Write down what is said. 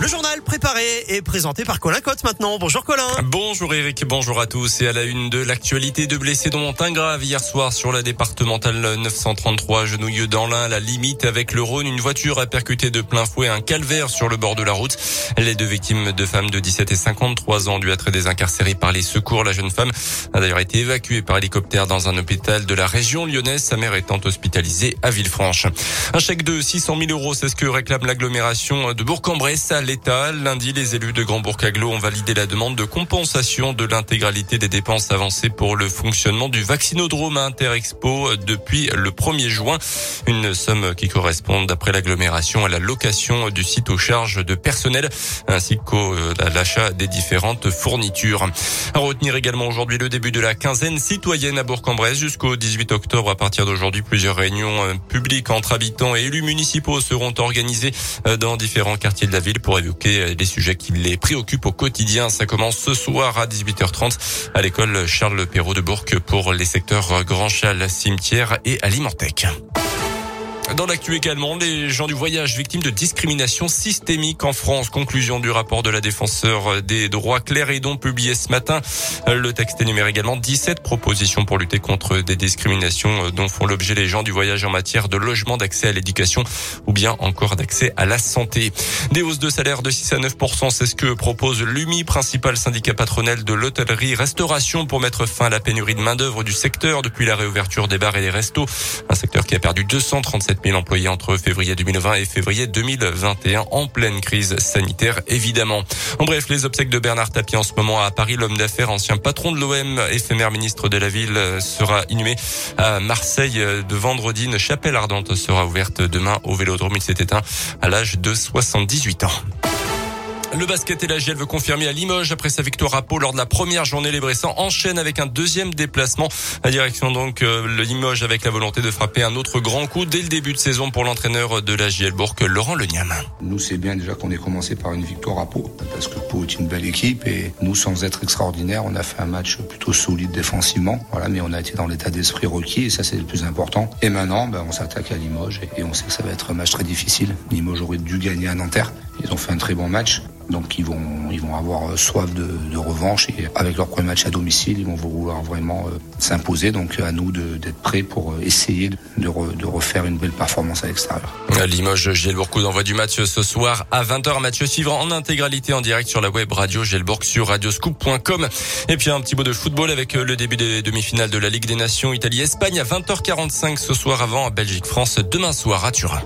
Le journal préparé et présenté par Colin Cotte maintenant. Bonjour Colin. Bonjour Eric, bonjour à tous. Et à la une de l'actualité, de blessés dont un grave hier soir sur la départementale 933, genouilleux dans l'un, la limite avec le Rhône. Une voiture a percuté de plein fouet un calvaire sur le bord de la route. Les deux victimes, deux femmes de 17 et 53 ans, dû être désincarcérées par les secours. La jeune femme a d'ailleurs été évacuée par hélicoptère dans un hôpital de la région lyonnaise, sa mère étant hospitalisée à Villefranche. Un chèque de 600 000 euros, c'est ce que réclame l'agglomération de Bourg-en-Bresse l'État. Lundi, les élus de Grand Bourg ont validé la demande de compensation de l'intégralité des dépenses avancées pour le fonctionnement du vaccinodrome à Interexpo depuis le 1er juin. Une somme qui correspond, d'après l'agglomération, à la location du site aux charges de personnel ainsi qu'à l'achat des différentes fournitures. À retenir également aujourd'hui le début de la quinzaine citoyenne à Bourg-en-Bresse jusqu'au 18 octobre. À partir d'aujourd'hui, plusieurs réunions euh, publiques entre habitants et élus municipaux seront organisées euh, dans différents quartiers de la ville pour évoquer les sujets qui les préoccupent au quotidien. Ça commence ce soir à 18h30 à l'école Charles Perrault de Bourg pour les secteurs Grand Chal, Cimetière et Alimentec. Dans l'actu également, les gens du voyage victimes de discrimination systémique en France. Conclusion du rapport de la défenseur des droits Claire Edon publié ce matin. Le texte énumère également 17 propositions pour lutter contre des discriminations dont font l'objet les gens du voyage en matière de logement, d'accès à l'éducation ou bien encore d'accès à la santé. Des hausses de salaire de 6 à 9% c'est ce que propose l'UMI, principal syndicat patronel de l'hôtellerie-restauration pour mettre fin à la pénurie de main-d'œuvre du secteur depuis la réouverture des bars et des restos. Un secteur qui a perdu 237 000 employés entre février 2020 et février 2021 en pleine crise sanitaire évidemment. En bref, les obsèques de Bernard Tapie en ce moment à Paris, l'homme d'affaires, ancien patron de l'OM, éphémère ministre de la ville, sera inhumé à Marseille de vendredi. Une chapelle ardente sera ouverte demain au Vélodrome. Il s'est éteint à l'âge de 78 ans. Le basket et la GL veut confirmer à Limoges après sa victoire à Pau lors de la première journée. Les Bressans enchaînent avec un deuxième déplacement. La direction donc euh, le Limoges avec la volonté de frapper un autre grand coup dès le début de saison pour l'entraîneur de la GL Bourg, Laurent Leniam. Nous c'est bien déjà qu'on ait commencé par une victoire à Pau parce que Pau est une belle équipe et nous sans être extraordinaire, on a fait un match plutôt solide défensivement. Voilà, mais on a été dans l'état d'esprit requis et ça c'est le plus important. Et maintenant, ben, on s'attaque à Limoges et on sait que ça va être un match très difficile. Limoges aurait dû gagner à Nanterre. Ils ont fait un très bon match. Donc ils vont, ils vont avoir soif de, revanche et avec leur premier match à domicile, ils vont vouloir vraiment euh, s'imposer. Donc à nous d'être prêts pour euh, essayer de, refaire une belle performance à l'extérieur. Limoges, Gielbourg, coup d'envoi du match ce soir à 20h. Match suivant en intégralité en direct sur la web radio Gielbourg sur radioscoop.com. Et puis un petit mot de football avec euh, le début des demi-finales de la Ligue des Nations Italie-Espagne à 20h45 ce soir avant Belgique-France demain soir à Turin.